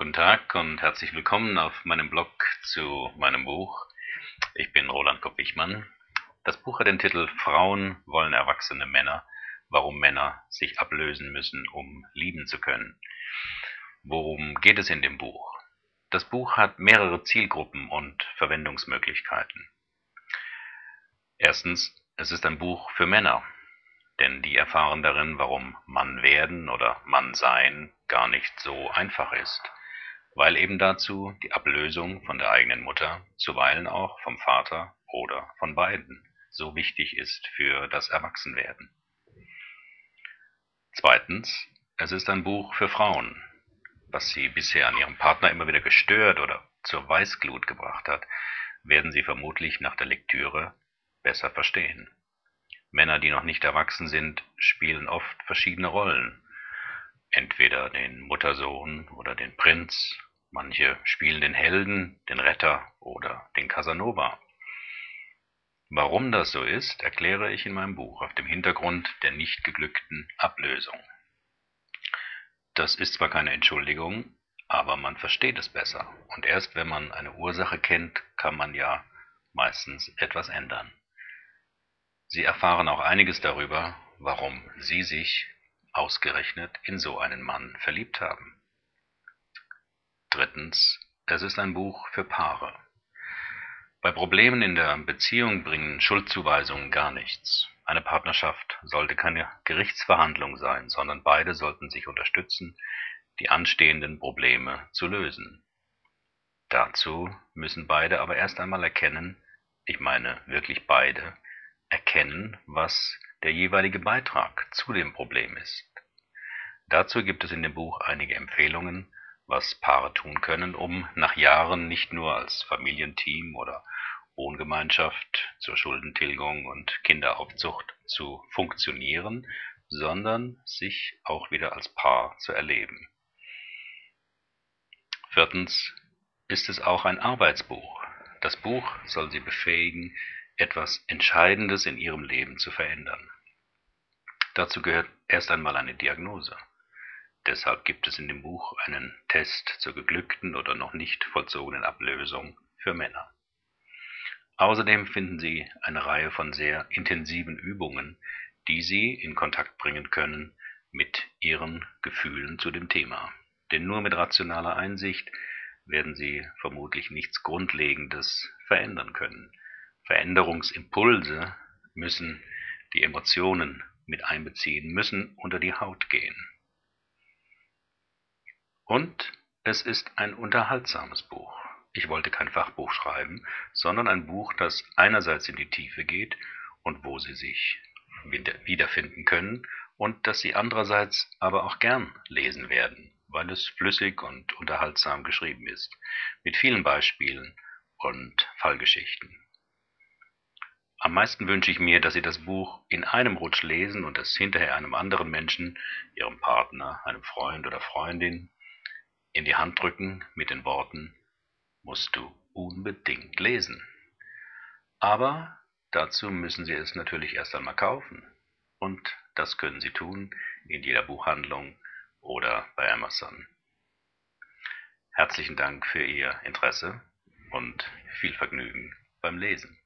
Guten Tag und herzlich willkommen auf meinem Blog zu meinem Buch. Ich bin Roland Kopp-Wichmann. Das Buch hat den Titel Frauen wollen erwachsene Männer, warum Männer sich ablösen müssen, um lieben zu können. Worum geht es in dem Buch? Das Buch hat mehrere Zielgruppen und Verwendungsmöglichkeiten. Erstens, es ist ein Buch für Männer, denn die erfahren darin, warum Mann werden oder Mann sein gar nicht so einfach ist, weil eben dazu die Ablösung von der eigenen Mutter, zuweilen auch vom Vater oder von beiden, so wichtig ist für das Erwachsenwerden. Zweitens, es ist ein Buch für Frauen. Was sie bisher an ihrem Partner immer wieder gestört oder zur Weißglut gebracht hat, werden sie vermutlich nach der Lektüre besser verstehen. Männer, die noch nicht erwachsen sind, spielen oft verschiedene Rollen. Entweder den Muttersohn oder den Prinz, manche spielen den Helden, den Retter oder den Casanova. Warum das so ist, erkläre ich in meinem Buch auf dem Hintergrund der nicht geglückten Ablösung. Das ist zwar keine Entschuldigung, aber man versteht es besser. Und erst wenn man eine Ursache kennt, kann man ja meistens etwas ändern. Sie erfahren auch einiges darüber, warum Sie sich ausgerechnet in so einen Mann verliebt haben. Drittens, es ist ein Buch für Paare. Bei Problemen in der Beziehung bringen Schuldzuweisungen gar nichts. Eine Partnerschaft sollte keine Gerichtsverhandlung sein, sondern beide sollten sich unterstützen, die anstehenden Probleme zu lösen. Dazu müssen beide aber erst einmal erkennen, ich meine wirklich beide, erkennen, was der jeweilige Beitrag zu dem Problem ist. Dazu gibt es in dem Buch einige Empfehlungen, was Paare tun können, um nach Jahren nicht nur als Familienteam oder Wohngemeinschaft zur Schuldentilgung und Kinderaufzucht zu funktionieren, sondern sich auch wieder als Paar zu erleben. Viertens ist es auch ein Arbeitsbuch. Das Buch soll Sie befähigen, etwas Entscheidendes in ihrem Leben zu verändern. Dazu gehört erst einmal eine Diagnose. Deshalb gibt es in dem Buch einen Test zur geglückten oder noch nicht vollzogenen Ablösung für Männer. Außerdem finden Sie eine Reihe von sehr intensiven Übungen, die Sie in Kontakt bringen können mit Ihren Gefühlen zu dem Thema. Denn nur mit rationaler Einsicht werden Sie vermutlich nichts Grundlegendes verändern können. Veränderungsimpulse müssen die Emotionen mit einbeziehen, müssen unter die Haut gehen. Und es ist ein unterhaltsames Buch. Ich wollte kein Fachbuch schreiben, sondern ein Buch, das einerseits in die Tiefe geht und wo Sie sich wiederfinden können und das Sie andererseits aber auch gern lesen werden, weil es flüssig und unterhaltsam geschrieben ist, mit vielen Beispielen und Fallgeschichten. Am meisten wünsche ich mir, dass Sie das Buch in einem Rutsch lesen und es hinterher einem anderen Menschen, Ihrem Partner, einem Freund oder Freundin, in die Hand drücken mit den Worten, musst du unbedingt lesen. Aber dazu müssen Sie es natürlich erst einmal kaufen. Und das können Sie tun in jeder Buchhandlung oder bei Amazon. Herzlichen Dank für Ihr Interesse und viel Vergnügen beim Lesen.